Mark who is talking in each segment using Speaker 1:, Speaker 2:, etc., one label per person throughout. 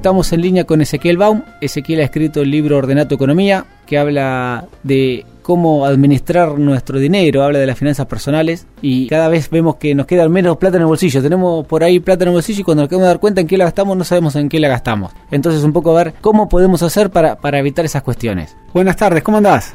Speaker 1: Estamos en línea con Ezequiel Baum. Ezequiel ha escrito el libro Ordenato Economía, que habla de cómo administrar nuestro dinero, habla de las finanzas personales y cada vez vemos que nos queda menos plata en el bolsillo. Tenemos por ahí plata en el bolsillo y cuando nos queremos dar cuenta en qué la gastamos no sabemos en qué la gastamos. Entonces un poco a ver cómo podemos hacer para, para evitar esas cuestiones. Buenas tardes, ¿cómo andás?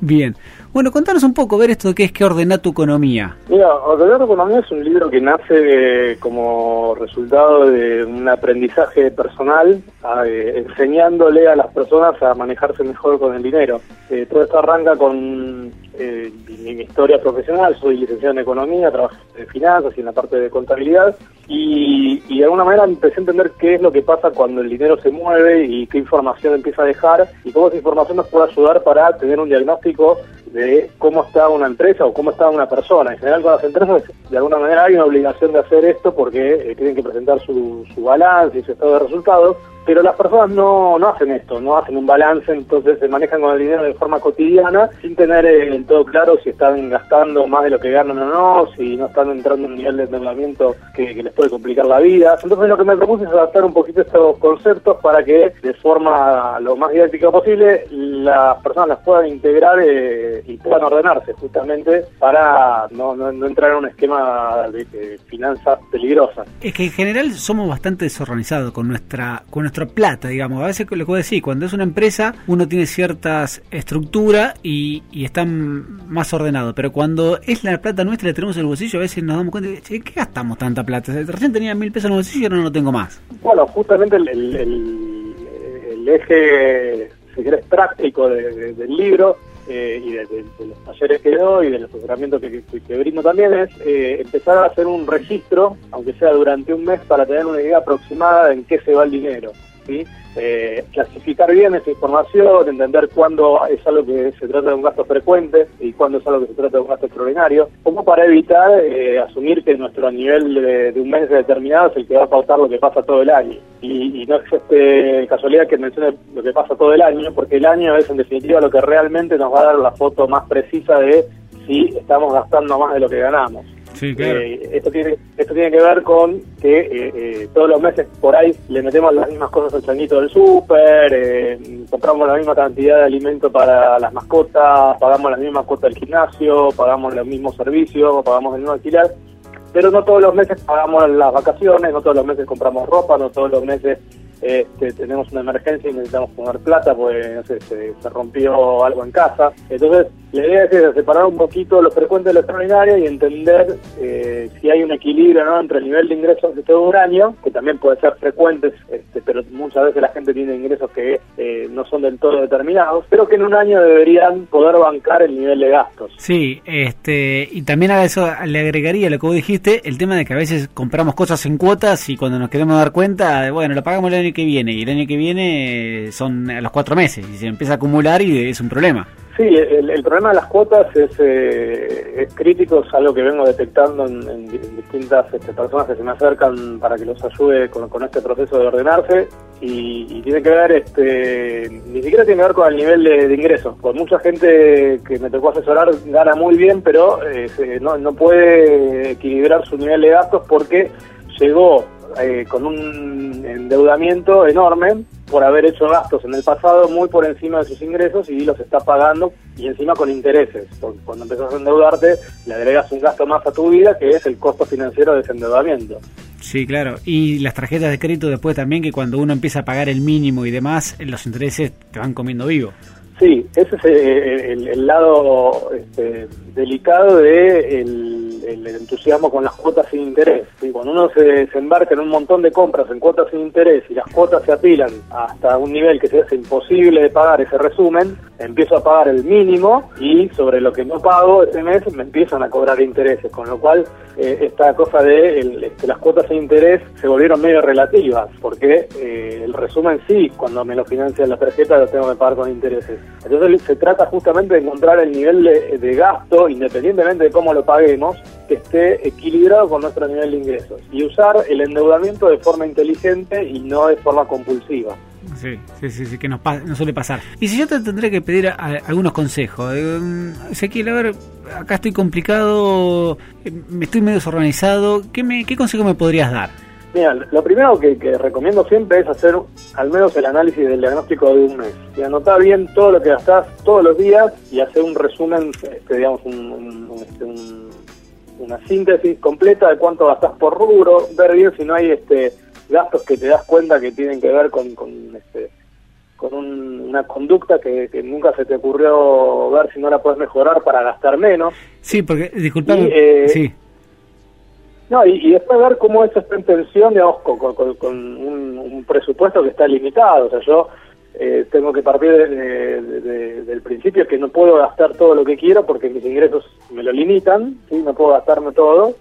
Speaker 1: Bien. Bueno, contanos un poco, ver esto de qué es que ordena tu economía.
Speaker 2: Mira, Ordenar tu economía es un libro que nace como resultado de un aprendizaje personal, eh, enseñándole a las personas a manejarse mejor con el dinero. Eh, todo esto arranca con eh, mi, historia profesional, soy licenciado en economía, trabajo en finanzas y en la parte de contabilidad, y, y, de alguna manera empecé a entender qué es lo que pasa cuando el dinero se mueve y qué información empieza a dejar, y cómo esa información nos puede ayudar para tener un diagnóstico de cómo está una empresa o cómo está una persona. En general con las empresas de alguna manera hay una obligación de hacer esto porque eh, tienen que presentar su, su balance y su estado de resultados, pero las personas no, no hacen esto, no hacen un balance, entonces se manejan con el dinero de forma cotidiana sin tener eh, todo claro si están gastando más de lo que ganan o no, si no están entrando en un nivel de endeudamiento que, les puede complicar la vida. Entonces lo que me propuse es adaptar un poquito estos conceptos para que de forma lo más didáctica posible las personas las puedan integrar eh, y puedan ordenarse justamente para no, no, entrar en un esquema de, finanzas peligrosas.
Speaker 1: Es que en general somos bastante desorganizados con nuestra nuestra plata, digamos. A veces lo que decir, cuando es una empresa uno tiene ciertas estructuras y, y están más ordenado, pero cuando es la plata nuestra la tenemos en el bolsillo a veces nos damos cuenta de ¿qué gastamos tanta plata? Recién tenía mil pesos en el bolsillo y ahora no lo tengo más.
Speaker 2: Bueno, justamente el, eje si querés, práctico del libro eh, y de, los talleres que doy y del asesoramiento que, que, que brindo también es eh, empezar a hacer un registro, aunque sea durante un mes, para tener una idea aproximada de en qué se va el dinero. ¿Sí? Eh, clasificar bien esa información, entender cuándo es algo que se trata de un gasto frecuente y cuándo es algo que se trata de un gasto extraordinario, como para evitar eh, asumir que nuestro nivel de, un mes determinado es el que va a pautar lo que pasa todo el año. Y, y no existe casualidad que mencione lo que pasa todo el año, porque el año es en definitiva lo que realmente nos va a dar la foto más precisa de si estamos gastando más de lo que ganamos. Eh, esto tiene esto tiene que ver con que eh, eh, todos los meses por ahí le metemos las mismas cosas al changuito del súper, compramos la misma cantidad de alimento para las mascotas, pagamos las mismas cuotas del gimnasio, pagamos los mismos servicios, pagamos el mismo alquiler, pero no todos los meses pagamos las vacaciones, no todos los meses compramos ropa, no todos los meses este, tenemos una emergencia y necesitamos poner plata porque se, se rompió algo en casa. Entonces, la idea es separar un poquito lo frecuente de lo extraordinario y entender eh, si hay un equilibrio ¿no? entre el nivel de ingresos de todo un año, que también puede ser frecuentes, este, pero muchas veces la gente tiene ingresos que eh, no son del todo determinados, pero que en un año deberían poder bancar el nivel de gastos.
Speaker 1: Sí, este, y también a eso le agregaría lo que vos dijiste, el tema de que a veces compramos cosas en cuotas y cuando nos queremos dar cuenta, bueno, lo pagamos el año que viene y el año que viene son a los cuatro meses y se empieza a acumular y es un problema.
Speaker 2: Sí, el, problema de las cuotas es, eh, es crítico, es algo que vengo detectando en, distintas este, personas que se me acercan para que los ayude con, este proceso de ordenarse y, tiene que ver, este, ni siquiera tiene que ver con el nivel de, ingresos, con mucha gente que me tocó asesorar gana muy bien, pero eh, no, no puede equilibrar su nivel de gastos porque llegó eh, con un endeudamiento enorme por haber hecho gastos en el pasado muy por encima de sus ingresos y los está pagando y encima con intereses. Porque cuando empezás a endeudarte le agregas un gasto más a tu vida que es el costo financiero de ese endeudamiento.
Speaker 1: Sí, claro. Y las tarjetas de crédito después también que cuando uno empieza a pagar el mínimo y demás, los intereses te van comiendo vivo.
Speaker 2: Sí, ese es eh, el, lado este, delicado de el el, entusiasmo con las cuotas sin interés. Cuando uno se, embarca en un montón de compras en cuotas sin interés y las cuotas se apilan hasta un nivel que se hace imposible de pagar ese resumen, empiezo a pagar el mínimo y sobre lo que no pago ese mes me empiezan a cobrar intereses, con lo cual eh, esta cosa de este, las cuotas sin interés se volvieron medio relativas, porque eh, el resumen sí, cuando me lo financia la tarjeta lo tengo que pagar con intereses. Entonces se trata justamente de encontrar el nivel de gasto, independientemente de cómo lo paguemos, que esté equilibrado con nuestro nivel de ingresos y usar el endeudamiento de forma inteligente y no de forma compulsiva.
Speaker 1: Sí, sí, sí, sí que nos, suele pasar. Y si yo te tendré que pedir algunos consejos, eh, a ver, acá estoy complicado, eh, me estoy medio desorganizado, ¿qué, me, ¿qué consejo me podrías dar?
Speaker 2: Mira, lo primero que, recomiendo siempre es hacer al menos el análisis del diagnóstico de un mes. Y anotar bien todo lo que gastás todos los días y hacer un resumen, este, digamos, este, una síntesis completa de cuánto gastás por rubro, ver bien si no hay este gastos que te das cuenta que tienen que ver con, con, este, con una conducta que, nunca se te ocurrió ver si no la puedes mejorar para gastar menos.
Speaker 1: Sí, porque, disculpame, eh, sí
Speaker 2: no, y, después ver cómo eso está en tensión, digamos, con, un, presupuesto que está limitado. O sea, yo eh, tengo que partir del principio que no puedo gastar todo lo que quiero porque mis ingresos me lo limitan, ¿sí? No puedo gastarme todo.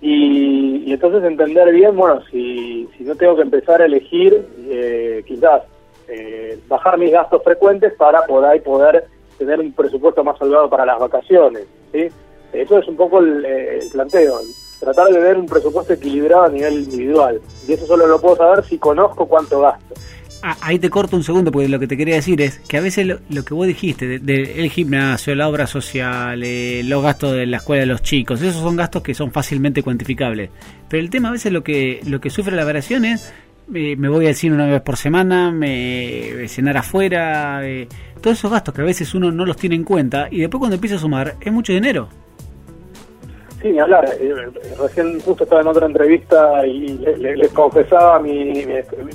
Speaker 2: Y, entonces entender bien, bueno, si, si no tengo que empezar a elegir, eh, quizás eh, bajar mis gastos frecuentes para poder, poder tener un presupuesto más holgado para las vacaciones, ¿sí? Eso es un poco el, el planteo tratar de ver un presupuesto equilibrado a nivel individual. Y eso solo lo puedo saber si conozco cuánto gasto.
Speaker 1: Ah, ahí te corto un segundo porque lo que te quería decir es que a veces lo, que vos dijiste del de, gimnasio, la obra social, eh, los gastos de la escuela de los chicos, esos son gastos que son fácilmente cuantificables. Pero el tema a veces lo que lo que sufre la variación es eh, me voy al cine una vez por semana, me cenar afuera, eh, todos esos gastos que a veces uno no los tiene en cuenta y después cuando empieza a sumar es mucho dinero.
Speaker 2: Sí, ni hablar. Eh, recién justo estaba en otra entrevista y les, confesaba mi,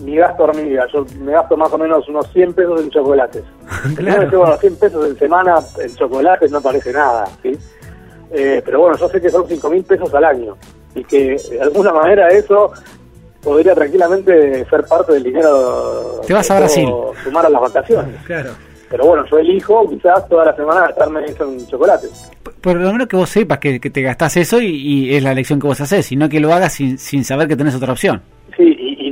Speaker 2: mi, gasto hormiga. Yo me gasto más o menos unos 100 pesos en chocolates. claro. me llevo 100 pesos en semana en chocolates no parece nada, ¿sí? Eh, pero bueno, yo sé que son 5 mil pesos al año y que de alguna manera eso podría tranquilamente ser parte del dinero.
Speaker 1: Te vas a Brasil.
Speaker 2: Sumar a las vacaciones.
Speaker 1: Claro.
Speaker 2: Pero bueno, yo elijo quizás toda la semana gastarme eso en chocolate.
Speaker 1: Por, lo menos que vos sepas que, te gastás eso y, es la elección que vos haces, sino que lo hagas sin, sin saber que tenés otra opción.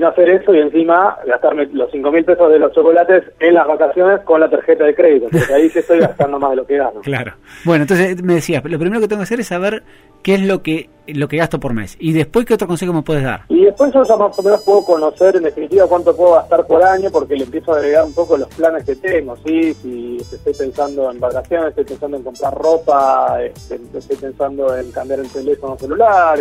Speaker 2: Hacer eso y encima gastarme los 5 mil pesos de los chocolates en las vacaciones con la tarjeta de crédito, porque ahí sí estoy gastando más de lo que gano.
Speaker 1: Claro. Bueno, entonces me decías, lo primero que tengo que hacer es saber qué es lo que lo que gasto por mes. Y después, ¿qué otro consejo me puedes dar?
Speaker 2: Y después yo ya más o menos puedo conocer en definitiva cuánto puedo gastar por año, porque le empiezo a agregar un poco los planes que tengo, ¿sí? Si estoy pensando en vacaciones, estoy pensando en comprar ropa, este, estoy pensando en cambiar el teléfono celular,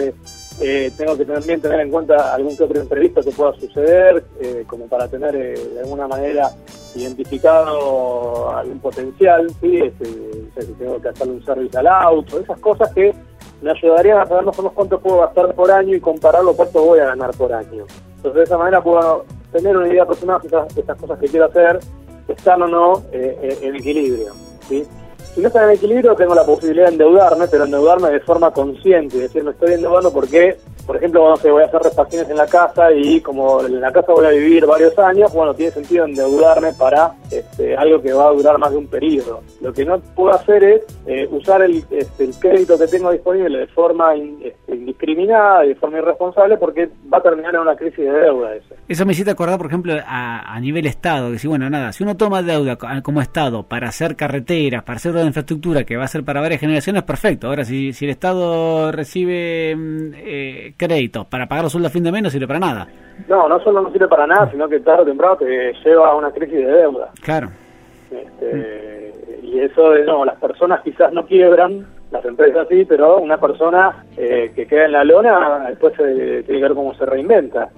Speaker 2: eh, tengo que también tener en cuenta algún que otro imprevisto que pueda suceder, eh, como para tener eh, de alguna manera identificado algún potencial, ¿sí? Este, tengo que hacerle un servicio al auto, esas cosas que me ayudarían a saber más o cuánto puedo gastar por año y compararlo cuánto voy a ganar por año. Entonces de esa manera puedo tener una idea aproximada de estas, cosas que quiero hacer están o no eh, en equilibrio. ¿sí? Si no están en equilibrio tengo la posibilidad de endeudarme, pero endeudarme de forma consciente, es decir, me estoy endeudando porque por ejemplo, no sé, voy a hacer refacciones en la casa y como en la casa voy a vivir varios años, bueno, tiene sentido endeudarme para este, algo que va a durar más de un periodo. Lo que no puedo hacer es eh, usar el, este, el, crédito que tengo disponible de forma este, indiscriminada y de forma irresponsable porque va a terminar en una crisis de deuda eso.
Speaker 1: Eso me hiciste acordar, por ejemplo, a, a nivel Estado, que si, bueno, nada, si uno toma deuda como Estado para hacer carreteras, para hacer una infraestructura que va a ser para varias generaciones, perfecto. Ahora, si, si el Estado recibe... Mm, eh, créditos para pagar los sueldos a fin de mes no sirve para nada.
Speaker 2: No, no solo no sirve para nada, sino que tarde o temprano te lleva a una crisis de deuda.
Speaker 1: Claro.
Speaker 2: Este, y eso de, no, las personas quizás no quiebran, las empresas sí, pero una persona eh, que queda en la lona después tiene que ver cómo se reinventa.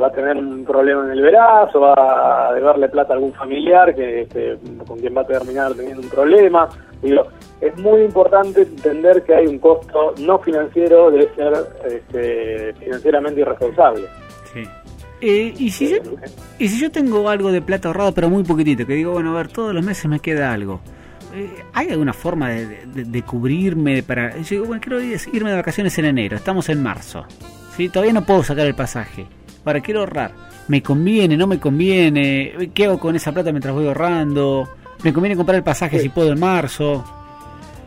Speaker 2: va a tener un problema en el verazo, va a deberle plata a algún familiar que este, con quien va a terminar teniendo un problema. Digo, es muy importante entender que hay un costo no financiero de ser este, financieramente irresponsable.
Speaker 1: Sí. Eh, ¿y, si yo, y si yo tengo algo de plata ahorrado, pero muy poquitito, que digo, bueno, a ver, todos los meses me queda algo. Eh, ¿Hay alguna forma de, cubrirme para...? Yo digo, bueno, quiero irme de vacaciones en enero, estamos en marzo. ¿sí? Todavía no puedo sacar el pasaje. Para, quiero ahorrar. ¿Me conviene, no me conviene? ¿Qué hago con esa plata mientras voy ahorrando? ¿Me conviene comprar el pasaje si puedo en marzo?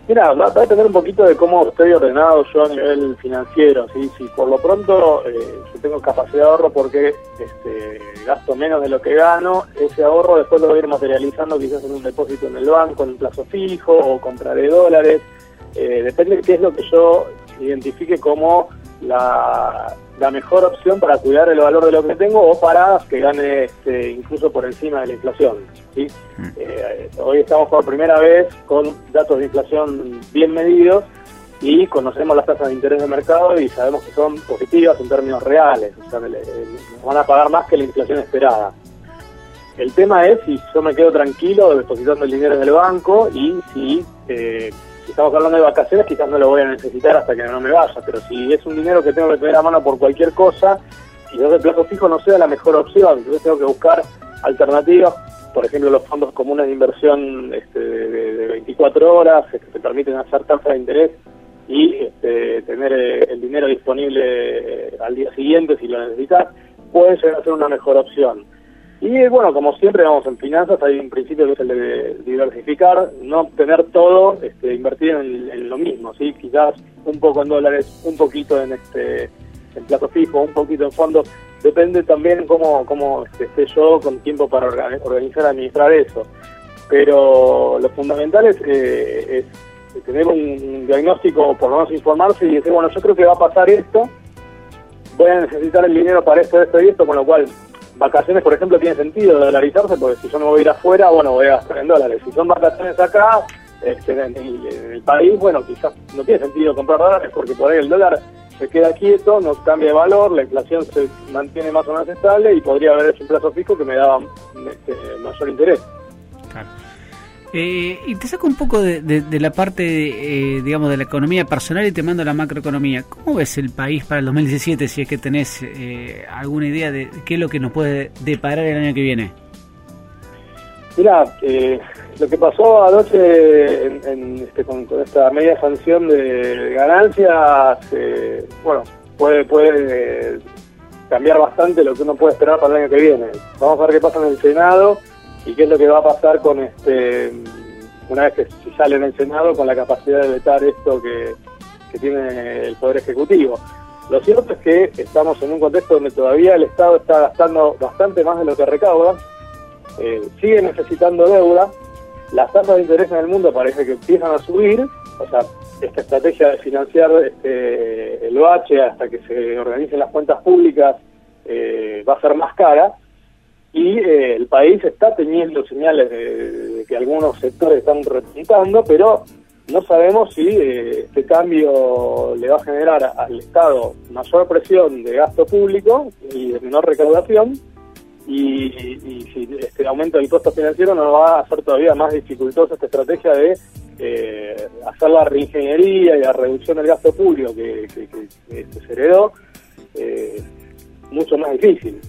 Speaker 2: Mira, va, a depender un poquito de cómo estoy ordenado yo a nivel financiero. ¿sí? Si por lo pronto eh, yo tengo capacidad de ahorro porque este, gasto menos de lo que gano, ese ahorro después lo voy a ir materializando quizás en un depósito en el banco, en un plazo fijo o compraré dólares. Eh, depende de qué es lo que yo identifique como la, mejor opción para cuidar el valor de lo que tengo o para que gane este, incluso por encima de la inflación. ¿sí? Mm. Eh, hoy estamos por primera vez con datos de inflación bien medidos y conocemos las tasas de interés de mercado y sabemos que son positivas en términos reales, o sea, nos van a pagar más que la inflación esperada. El tema es si yo me quedo tranquilo depositando el dinero en el banco y si, eh, estamos hablando de vacaciones quizás no lo voy a necesitar hasta que no me vaya, pero si es un dinero que tengo que tener a mano por cualquier cosa, quizás el plazo fijo no sea la mejor opción, entonces tengo que buscar alternativas, por ejemplo los fondos comunes de inversión este, de, 24 horas que te permiten hacer tasa de interés y este, tener eh, el dinero disponible eh, al día siguiente si lo necesitas, puede ser una mejor opción. Y bueno, como siempre vamos en finanzas, hay un principio que es el de diversificar, no tener todo este, invertido en, lo mismo, ¿sí? quizás un poco en dólares, un poquito en este en plato fijo, un poquito en fondos, depende también cómo, cómo este, esté yo con tiempo para organizar, administrar eso. Pero lo fundamental es, eh, es tener un diagnóstico, por lo menos informarse y decir, bueno, yo creo que va a pasar esto, voy a necesitar el dinero para esto, esto y esto, con lo cual vacaciones, por ejemplo, tiene sentido dolarizarse, porque si yo me voy a ir afuera, bueno, voy a gastar en dólares. Si son vacaciones acá, este, en, el, país, bueno, quizás no tiene sentido comprar dólares, porque por ahí el dólar se queda quieto, no cambia de valor, la inflación se mantiene más o menos estable y podría haber hecho un plazo fijo que me daba este, mayor interés.
Speaker 1: Eh, y te saco un poco de, la parte, eh, digamos, de la economía personal y te mando la macroeconomía. ¿Cómo ves el país para el 2017, si es que tenés eh, alguna idea de qué es lo que nos puede deparar el año que viene?
Speaker 2: Mira, lo que pasó anoche este, con, esta media sanción de ganancias, bueno, puede, puede cambiar bastante lo que uno puede esperar para el año que viene. Vamos a ver qué pasa en el Senado y qué es lo que va a pasar con este una vez que si sale en el Senado con la capacidad de vetar esto que, tiene el Poder Ejecutivo. Lo cierto es que estamos en un contexto donde todavía el Estado está gastando bastante más de lo que recauda, eh, sigue necesitando deuda, las tasas de interés en el mundo parece que empiezan a subir, o sea, esta estrategia de financiar este, el OH hasta que se organicen las cuentas públicas eh, va a ser más cara, y eh, el país está teniendo señales de, que algunos sectores están repuntando, pero no sabemos si eh, este cambio le va a generar al Estado mayor presión de gasto público y de menor recaudación, y, si este aumento del costo financiero nos va a hacer todavía más dificultosa esta estrategia de eh, hacer la reingeniería y la reducción del gasto público que, se heredó, mucho más difícil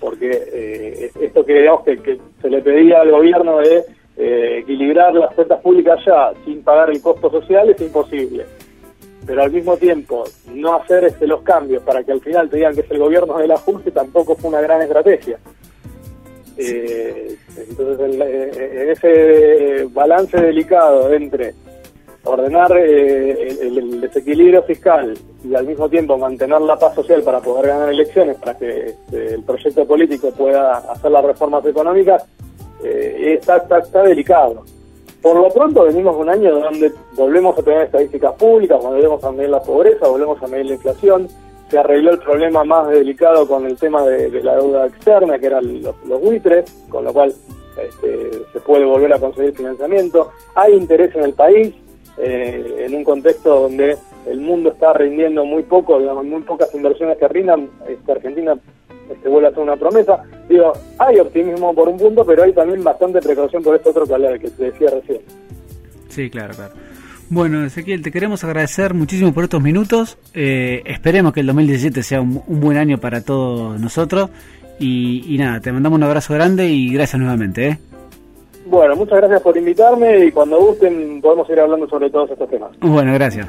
Speaker 2: porque eh, esto que, digamos, que, se le pedía al gobierno de eh, equilibrar las cuentas públicas ya sin pagar el costo social es imposible. Pero al mismo tiempo, no hacer este, los cambios para que al final te digan que es el gobierno del ajuste tampoco fue una gran estrategia. Eh, entonces, en ese balance delicado entre ordenar eh, el, desequilibrio fiscal y al mismo tiempo mantener la paz social para poder ganar elecciones, para que este, el proyecto político pueda hacer las reformas económicas, eh, está, está, delicado. Por lo pronto venimos un año donde volvemos a tener estadísticas públicas, volvemos a medir la pobreza, volvemos a medir la inflación, se arregló el problema más delicado con el tema de, la deuda externa, que eran los, los buitres, con lo cual este, se puede volver a conseguir financiamiento. Hay interés en el país, eh, en un contexto donde el mundo está rindiendo muy poco, digamos, muy pocas inversiones que rindan, este, Argentina este, vuelve a hacer una promesa. Digo, hay optimismo por un punto, pero hay también bastante precaución por este otro que, que te decía recién.
Speaker 1: Sí, claro, claro. Bueno, Ezequiel, te queremos agradecer muchísimo por estos minutos. Eh, esperemos que el 2017 sea un, buen año para todos nosotros. Y, y, nada, te mandamos un abrazo grande y gracias nuevamente. ¿eh?
Speaker 2: Bueno, muchas gracias por invitarme y cuando gusten podemos ir hablando sobre todos estos temas.
Speaker 1: Bueno, gracias.